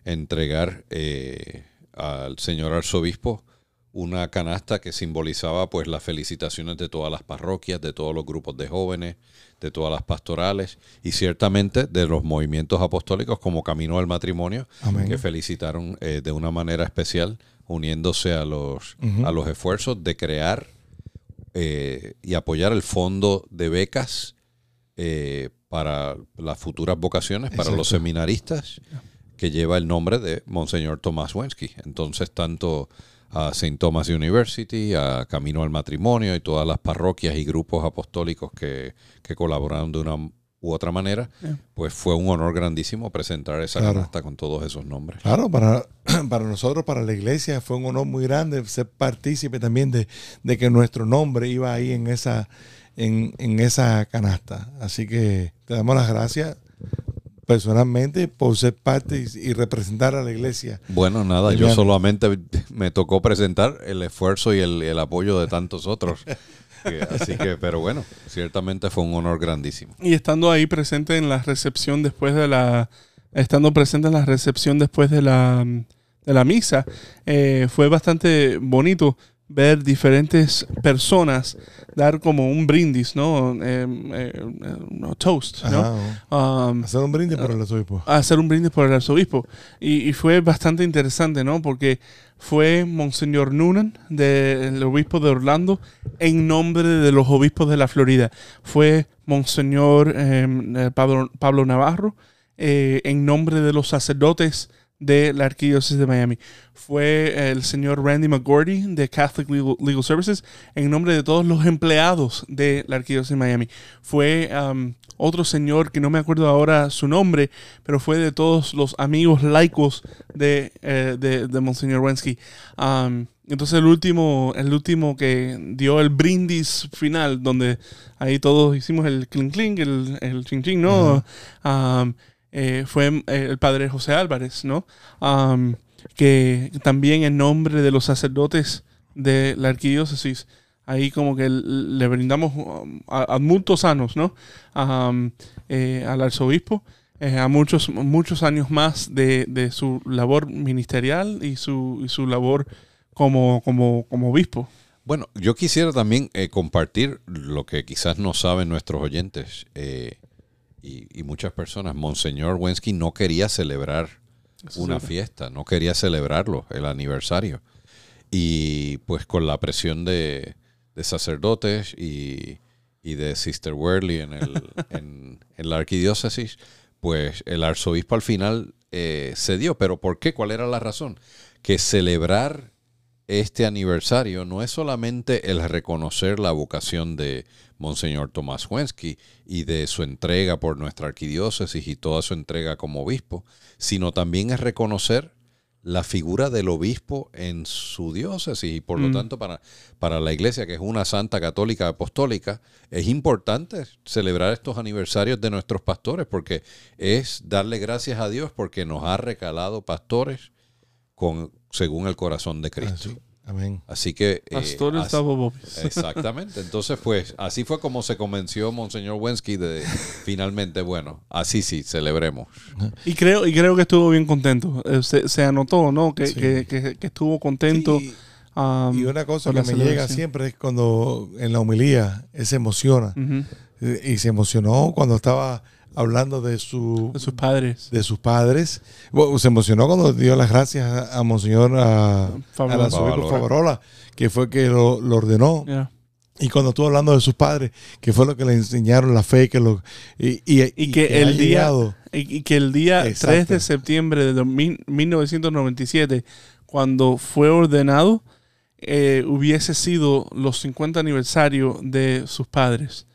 S4: entregar eh, al señor arzobispo una canasta que simbolizaba pues las felicitaciones de todas las parroquias, de todos los grupos de jóvenes, de todas las pastorales y ciertamente de los movimientos apostólicos como Camino al Matrimonio,
S2: Amén.
S4: que felicitaron eh, de una manera especial, uniéndose a los, a los esfuerzos de crear eh, y apoyar el fondo de becas eh, para las futuras vocaciones, para los seminaristas, que lleva el nombre de Monseñor Tomás Wensky. Entonces, tanto a St. Thomas University, a Camino al Matrimonio y todas las parroquias y grupos apostólicos que, que colaboraron de una u otra manera,
S3: Yeah.
S4: pues fue un honor grandísimo presentar esa
S2: Claro.
S4: canasta con todos esos nombres.
S2: Claro, para, *clears throat* para nosotros, para la iglesia, fue un honor muy grande ser partícipe también de, de que nuestro nombre iba ahí en esa, en, en esa canasta. Así que te damos las gracias personalmente por ser parte y, y representar a la iglesia.
S4: Bueno, nada, yo solamente me tocó presentar el esfuerzo y el, el apoyo de tantos otros. *laughs* Así que, pero bueno, ciertamente fue un honor grandísimo.
S3: Y estando ahí presente en la recepción después de la. Estando presente en la recepción después de la, de la misa, eh, fue bastante bonito ver diferentes personas dar como un brindis, ¿no? Eh, eh, no, toast, ¿no? Um,
S2: Hacer un brindis por el arzobispo.
S3: hacer un brindis por el arzobispo. Y, y fue bastante interesante, ¿no? Porque fue Monseñor Noonan, del obispo de Orlando, en nombre de los obispos de la Florida. Fue Monseñor eh, Pablo, Pablo Navarro, eh, en nombre de los sacerdotes de la Arquidiócesis de Miami. Fue el señor Randy McGordy de Catholic Legal, Legal Services en nombre de todos los empleados de la Arquidiócesis de Miami. Fue um, otro señor que no me acuerdo ahora su nombre, pero fue de todos los amigos laicos de, eh, de, de Monseñor Wensky. Um, entonces el último, el último que dio el brindis final, donde ahí todos hicimos el clink clink, el, el ching ching, ¿no? Um, eh, fue eh, el padre José Álvarez, ¿no? Que también en nombre de los sacerdotes de la arquidiócesis, ahí como que le brindamos um, a, a multos sanos, ¿no? Eh, al arzobispo, a muchos, muchos años más de, de su labor ministerial y su, su labor como, como, como obispo.
S4: Bueno, yo quisiera también compartir lo que quizás no saben nuestros oyentes y, y muchas personas. Monseñor Wensky no quería celebrar
S3: Eso
S4: una fiesta, no quería celebrarlo, el aniversario. Y pues con la presión de, de sacerdotes y, y de Sister Worley en, el, *laughs* en, en la arquidiócesis, pues el arzobispo al final eh, cedió. ¿Pero por qué? ¿Cuál era la razón? Que celebrar este aniversario no es solamente el reconocer la vocación de Monseñor Tomás Wensky y de su entrega por nuestra arquidiócesis y toda su entrega como obispo, sino también es reconocer la figura del obispo en su diócesis y por lo
S3: Mm.
S4: tanto para, para la iglesia, que es una santa católica apostólica, es importante celebrar estos aniversarios de nuestros pastores porque es darle gracias a Dios porque nos ha recalado pastores con, según el corazón de Cristo.
S2: Así. Amén.
S4: Así que... eh,
S3: Pastores
S4: así-. *laughs* Exactamente. Entonces, pues, así fue como se convenció Monseñor Wensky de finalmente, bueno, así sí, celebremos.
S3: Y creo, y creo que estuvo bien contento. Eh, Se, se anotó, ¿no? Que,
S2: Sí.
S3: que, que- que estuvo contento.
S2: Sí,
S3: um,
S2: y una cosa que me llega siempre es cuando en la homilía él se emociona. Y se emocionó cuando estaba hablando de su
S3: de sus padres.
S2: de sus padres. Bueno, se emocionó cuando dio las gracias a, Monseñor a,
S3: Favarola.
S2: que fue que lo, lo ordenó.
S3: Yeah.
S2: Y cuando estuvo hablando de sus padres, que fue lo que le enseñaron la fe, que lo y, y-
S3: Y que el día-. Y, que el día
S2: Exacto.
S3: 3 de septiembre de dos mil- 1997, cuando fue ordenado, eh, hubiese sido los 50 aniversario de sus padres.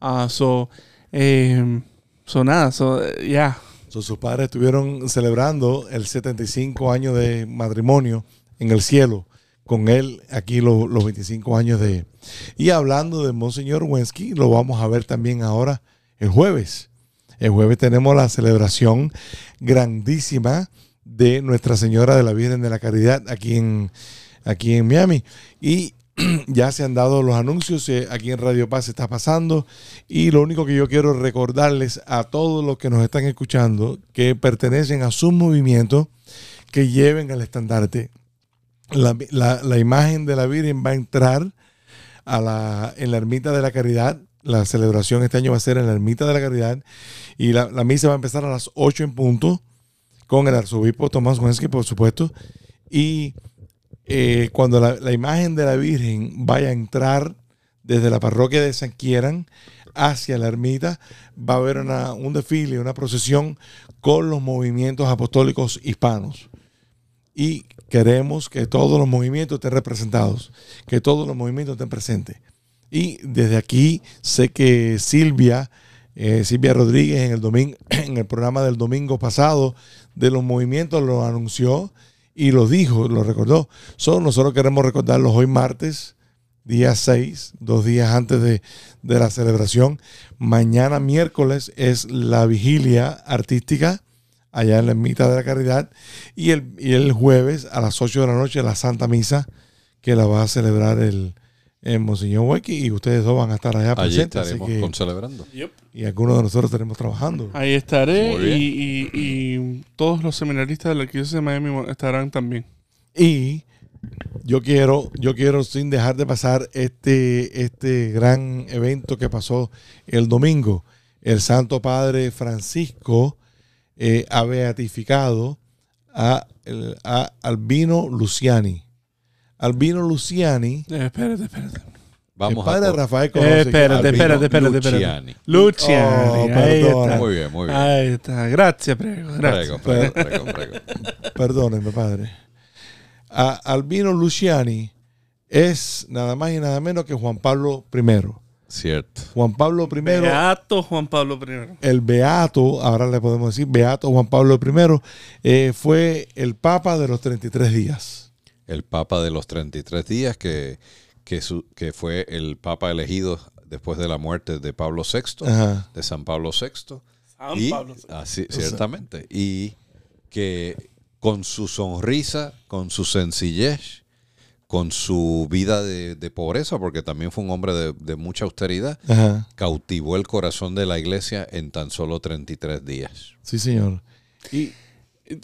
S3: Ah, so, eh, so nada, so, ya.
S2: So, sus padres estuvieron celebrando el 75 años de matrimonio en el cielo. Con él aquí lo- los 25 años de... Y hablando de Monseñor Wensky, lo vamos a ver también ahora el jueves. El jueves tenemos la celebración grandísima de Nuestra Señora de la Virgen de la Caridad aquí en, aquí en Miami. Y *clears throat* ya se han dado los anuncios, eh, aquí en Radio Paz está pasando. Y lo único que yo quiero recordarles a todos los que nos están escuchando que pertenecen a su movimiento, que lleven el estandarte. La, la- la imagen de la Virgen va a entrar a la, en la Ermita de la Caridad. La celebración este año va a ser en la Ermita de la Caridad. Y la, la misa va a empezar a las 8 en punto con el arzobispo Tomás Wensky, por supuesto. Y eh, cuando la, imagen de la Virgen vaya a entrar desde la parroquia de San Quieran hacia la ermita, va a haber un desfile, una procesión con los movimientos apostólicos hispanos. Y queremos que todos los movimientos estén representados, que todos los movimientos estén presentes. Y desde aquí sé que Silvia, eh, Silvia Rodríguez en el, domingo, *clears throat* en el programa del domingo pasado de los movimientos lo anunció y lo dijo, lo recordó. Solo nosotros queremos recordarlos hoy martes, día 6, dos días antes de, de la celebración. Mañana miércoles es la vigilia artística allá en la Ermita de la Caridad y el, y el jueves a las 8 de la noche la Santa Misa que la va a celebrar el, el Monseñor Huequi y ustedes dos van a estar allá
S4: Allí
S2: presentes. así
S4: estaremos
S2: que-
S4: con celebrando.
S2: y algunos de nosotros estaremos trabajando.
S3: Ahí estaré
S4: Muy bien.
S3: y, y- y todos los seminaristas de la Arquidiócesis de Miami estarán también.
S2: Y yo quiero, yo quiero sin dejar de pasar este, este gran evento que pasó el domingo. El Santo Padre Francisco eh, ha beatificado a, el- a Albino Luciani. Albino Luciani,
S3: Eh, espérate, espérate.
S4: Vamos
S2: el padre
S4: a...
S2: Rafael
S3: Eh,
S2: conoce
S3: espérate,
S4: Albino
S3: espérate, espérate, espérate.
S4: Luciani.
S3: Luciani.
S2: Oh,
S3: ahí
S2: perdona.
S3: está.
S4: Muy bien, muy bien.
S3: Ahí está. Gracias, prego. Gracias.
S4: Prego, prego, prego, prego. *laughs*
S2: perdónenme, padre. A Albino Luciani es nada más y nada menos que Juan Pablo I.
S4: Cierto.
S2: Juan Pablo I,
S3: Beato Juan Pablo I.
S2: el Beato, ahora le podemos decir Beato Juan Pablo I, eh, fue el Papa de los 33 días.
S4: El Papa de los 33 días que, que, su- que fue el Papa elegido después de la muerte de Pablo VI,
S2: Ajá.
S4: de San Pablo VI.
S3: San
S4: y,
S3: Pablo VI.
S4: así, ciertamente. Y que con su sonrisa, con su sencillez, con su vida de, de pobreza, porque también fue un hombre de, de mucha austeridad,
S2: Ajá.
S4: cautivó el corazón de la iglesia en tan solo 33 días.
S2: Sí, señor. Y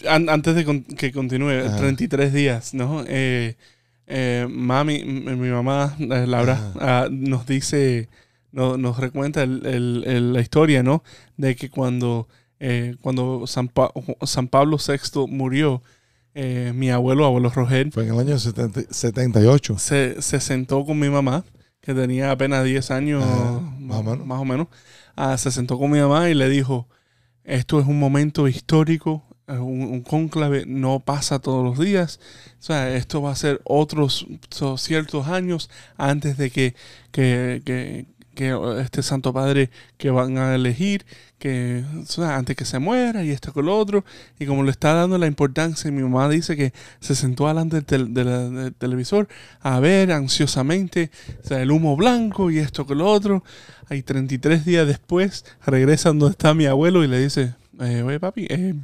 S3: An- antes de con- que continúe,
S2: Ajá.
S3: 33 días, ¿no? Eh, eh, mami, mi mamá, eh, Laura, ah, nos dice, no- nos recuenta el- el- el- la historia, ¿no? De que cuando, eh, cuando San, Pa- San Pablo VI murió, eh, mi abuelo, abuelo Roger,
S2: fue en el año 70 78.
S3: se, se sentó con mi mamá, que tenía apenas 10 años,
S2: Ajá,
S3: más,
S2: o menos.
S3: más o menos. Ah, se sentó con mi mamá y le dijo, esto es un momento histórico, un, cónclave no pasa todos los días, o sea, esto va a ser otros ciertos años antes de que, que, que- este Santo Padre que van a elegir, que o antes que se muera y esto con lo otro, y como le está dando la importancia, mi mamá dice que se sentó delante del, televisor a ver ansiosamente o sea, el humo blanco y esto con lo otro. Hay 33 días después, regresa donde está mi abuelo y le dice, eh, oye papi, eh,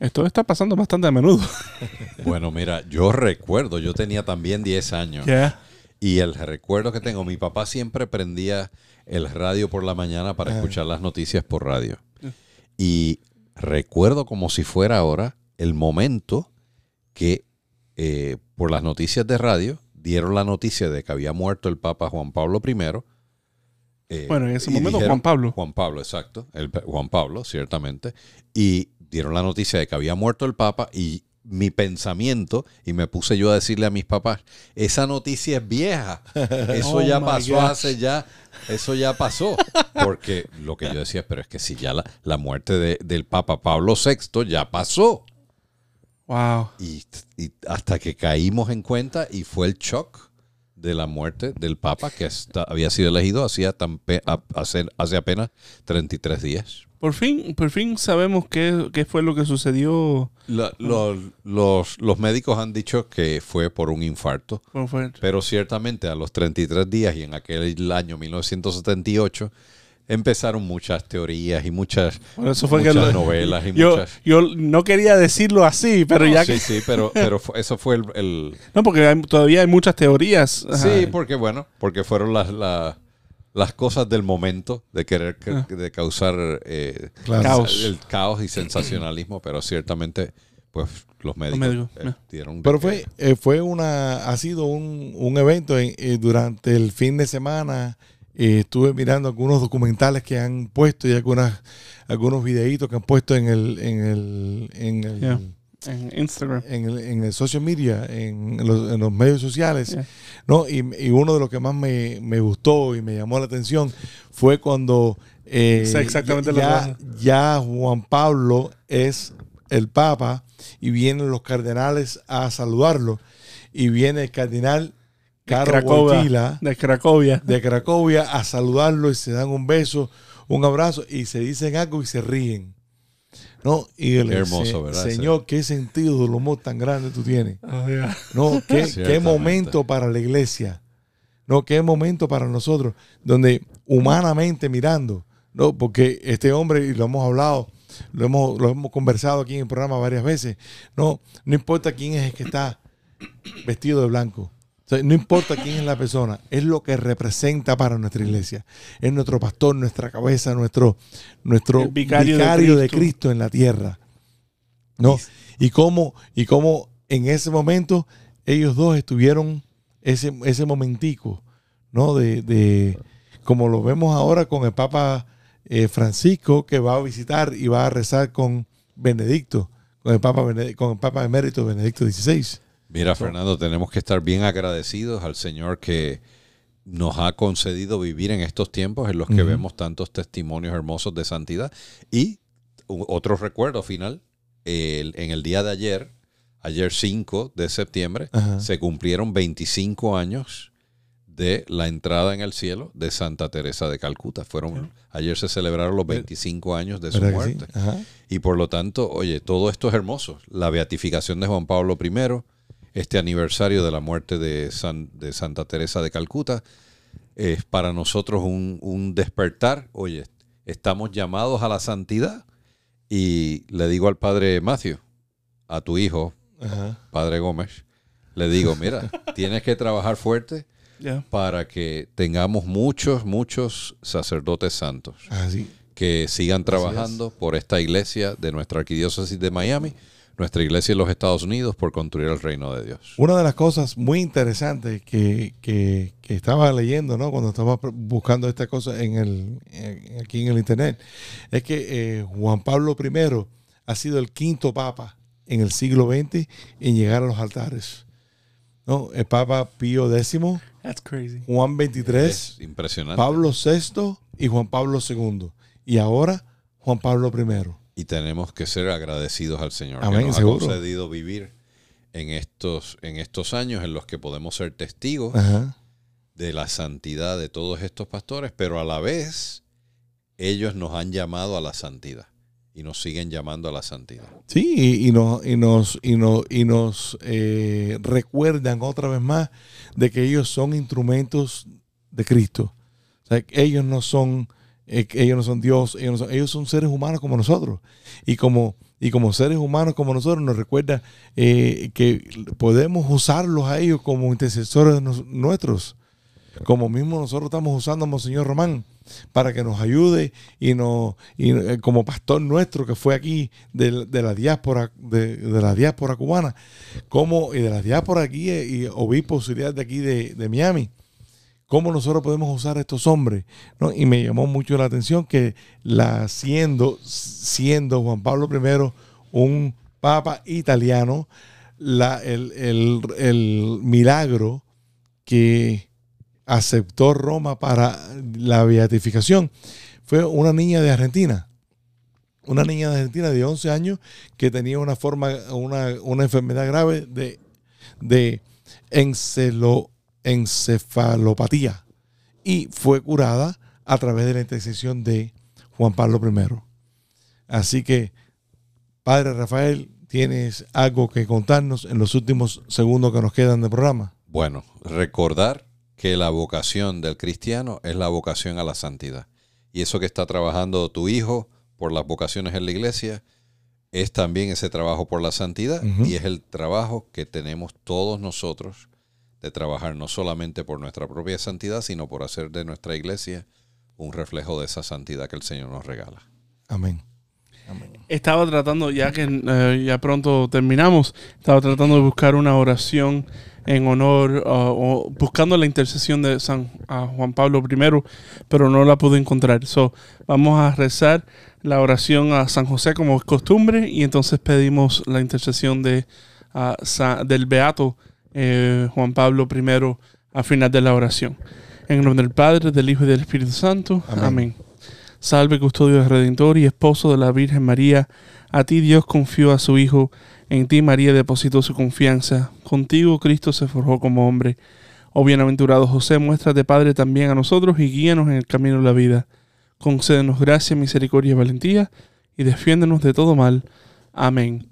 S3: esto está pasando bastante a menudo. *laughs*
S4: Bueno, mira, yo recuerdo, yo tenía también 10 años.
S3: Ya.
S4: Y el recuerdo que tengo, mi papá siempre prendía el radio por la mañana para
S2: Ah.
S4: escuchar las noticias por radio. Y recuerdo como si fuera ahora el momento que eh, por las noticias de radio dieron la noticia de que había muerto el Papa Juan Pablo I. eh,
S3: Bueno, en ese momento Juan Pablo.
S4: Juan Pablo, exacto. El, Juan Pablo, ciertamente. Y dieron la noticia de que había muerto el Papa y mi pensamiento, y me puse yo a decirle a mis papás, esa noticia es vieja. *laughs* Eso
S3: Oh
S4: ya pasó
S3: gosh.
S4: hace ya, eso ya pasó. Porque lo que yo decía, pero es que si ya la, la muerte de- del Papa Pablo VI ya pasó.
S3: Wow.
S4: Y, y hasta que caímos en cuenta y fue el shock de la muerte del Papa que hasta había sido elegido hacía tan hace, hace apenas 33 días.
S3: Por fin, por fin sabemos qué, qué fue lo que sucedió.
S4: La- lo- los, los médicos han dicho que fue por un infarto,
S3: ¿Cómo fue?
S4: pero ciertamente a los 33 días y en aquel año 1978 empezaron muchas teorías y muchas,
S3: Por eso fue
S4: muchas
S3: que lo-
S4: novelas y
S3: yo,
S4: muchas...
S3: yo no quería decirlo así, pero ya
S4: sí,
S3: que.
S4: sí, pero, *laughs* pero eso fue el- el,
S3: No, porque hay- todavía hay muchas teorías. Ajá.
S4: Sí, porque bueno, porque fueron las, las, las cosas del momento de querer ca- de causar eh,
S2: Claro.
S3: Caos.
S4: el caos y sensacionalismo, pero ciertamente pues los médicos,
S3: médicos,
S4: eh,
S3: eh.
S4: dieron
S2: Pero fue, eh, fue una, ha sido un, un evento en- eh, durante el fin de semana. eh, estuve mirando algunos documentales que han puesto y algunas, algunos videitos que han puesto en el, en el, en el,
S3: Yeah. En Instagram.
S2: en el, en el social media, en los, en los medios sociales.
S3: Yeah.
S2: ¿no? Y, y uno de los que más me, me gustó y me llamó la atención fue cuando eh,
S3: exactamente
S2: ya, ya Juan Pablo es el Papa y vienen los cardenales a saludarlo. Y viene el cardenal
S3: De
S2: Caro
S3: Cracovia. De Cracovia.
S2: de Cracovia a saludarlo y se dan un beso, un abrazo y se dicen algo y se ríen. ¿No? Y él
S4: Qué
S2: dice,
S4: hermoso, ¿verdad?
S2: Señor, qué sentido del humor tan grande tú tienes.
S3: Oh, yeah.
S2: No, *laughs* qué, qué momento para la iglesia. No, qué momento para nosotros, donde humanamente mirando, no, porque este hombre, y lo hemos hablado, lo hemos, lo hemos conversado aquí en el programa varias veces, no, no importa quién es el que está vestido de blanco. O sea, no importa quién es la persona, es lo que representa para nuestra iglesia. Es nuestro pastor, nuestra cabeza, nuestro, nuestro vicario,
S3: vicario de
S2: de,
S3: Cristo.
S2: En la tierra. ¿no? Y cómo, y cómo en ese momento ellos dos estuvieron ese, ese momentico, ¿no? De, de- como lo vemos ahora con el Papa eh, Francisco, que va a visitar y va a rezar con Benedicto, con el Papa, Bened- con el Papa emérito Benedicto XVI.
S4: Mira, Fernando, tenemos que estar bien agradecidos al Señor que nos ha concedido vivir en estos tiempos en los que vemos tantos testimonios hermosos de santidad. Y otro recuerdo final, el- en el día de ayer, ayer 5 de septiembre,
S2: Ajá.
S4: se cumplieron 25 años de la entrada en el cielo de Santa Teresa de Calcuta. Fueron, ayer se celebraron los 25 años de su muerte. Y por lo tanto, oye, todo esto es hermoso. La beatificación de Juan Pablo I, este aniversario de la muerte de, San- de Santa Teresa de Calcuta, es para nosotros un, un despertar. Oye, estamos llamados a la santidad. Y le digo al padre Matthew, a tu hijo,
S2: Ajá.
S4: padre Gómez, le digo, mira, *laughs* tienes que trabajar fuerte para que tengamos muchos, muchos sacerdotes santos
S2: Así.
S4: que sigan trabajando por esta iglesia de nuestra arquidiócesis de Miami, nuestra iglesia en los Estados Unidos, por construir el reino de Dios.
S2: Una de las cosas muy interesantes que, que- que estaba leyendo, ¿no? Cuando estaba buscando esta cosa en el, en- aquí en el internet, es que eh, Juan Pablo I ha sido el quinto papa en el siglo XX en llegar a los altares. ¿no? El Papa Pío X,
S3: That's crazy.
S2: Juan XXIII,
S4: Es impresionante.
S2: Pablo VI y Juan Pablo II. Y ahora Juan Pablo I.
S4: Y tenemos que ser agradecidos al Señor
S2: Amén,
S4: que nos
S2: seguro.
S4: ha concedido vivir en estos, en estos años en los que podemos ser testigos
S2: Ajá.
S4: de la santidad de todos estos pastores, pero a la vez ellos nos han llamado a la santidad y nos siguen llamando a la santidad.
S2: Sí, y, y nos, y nos, y nos, y nos eh, recuerdan otra vez más de que ellos son instrumentos de Cristo. O sea, que ellos no son, eh, ellos no son Dios, ellos, son, ellos son seres humanos como nosotros. Y como, y como seres humanos como nosotros nos recuerda eh, que podemos usarlos a ellos como intercesores nos- nuestros. Como mismo nosotros estamos usando a Monseñor Román para que nos ayude y, nos, y eh, como pastor nuestro que fue aquí de, de la diáspora de, de la diáspora cubana como y de la diáspora aquí eh, y obispo auxiliar de aquí de, de Miami cómo nosotros podemos usar a estos hombres ¿no? y me llamó mucho la atención que la siendo Juan Pablo I un papa italiano la, el, el- el milagro que aceptó Roma para la beatificación fue una niña de Argentina. Una niña de Argentina de 11 años que tenía una forma, una, una enfermedad grave de, de encelo- encefalopatía y fue curada a través de la intercesión de Juan Pablo I. Así que, Padre Rafael, tienes algo que contarnos en los últimos segundos que nos quedan de programa.
S4: Bueno, recordar que la vocación del cristiano es la vocación a la santidad. Y eso que está trabajando tu hijo por las vocaciones en la iglesia es también ese trabajo por la santidad y es el trabajo que tenemos todos nosotros de trabajar no solamente por nuestra propia santidad, sino por hacer de nuestra iglesia un reflejo de esa santidad que el Señor nos regala.
S2: Amén. Amén.
S3: Estaba tratando, ya que eh, ya pronto terminamos, estaba tratando de buscar una oración en honor, uh, o buscando la intercesión de San ah, Juan Pablo I, pero no la pude encontrar. So, vamos a rezar la oración a San José como es costumbre y entonces pedimos la intercesión de, ah, Sa- del Beato eh, Juan Pablo I al final de la oración. En el nombre del Padre, del Hijo y del Espíritu Santo.
S2: Amén.
S3: Amén. Salve, custodio del Redentor y esposo de la Virgen María. A ti Dios confió a su Hijo, en ti María depositó su confianza. Contigo Cristo se forjó como hombre. Oh bienaventurado José, muéstrate Padre también a nosotros y guíanos en el camino de la vida. Concédenos gracia, misericordia y valentía y defiéndenos de todo mal. Amén.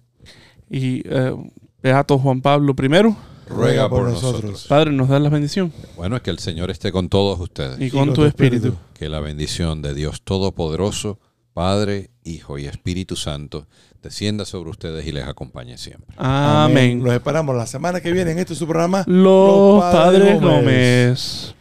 S3: Y eh, Beato Juan Pablo I,
S4: Ruega por nosotros.
S3: Padre, nos da la bendición
S4: Bueno, es que el Señor esté con todos ustedes.
S3: y con tu espíritu.
S4: Que la bendición de Dios Todopoderoso, Padre, Hijo y Espíritu Santo, descienda sobre ustedes y les acompañe siempre.
S3: Amén.
S2: Los esperamos la semana que viene en este su programa.
S3: Los Padres Gómez.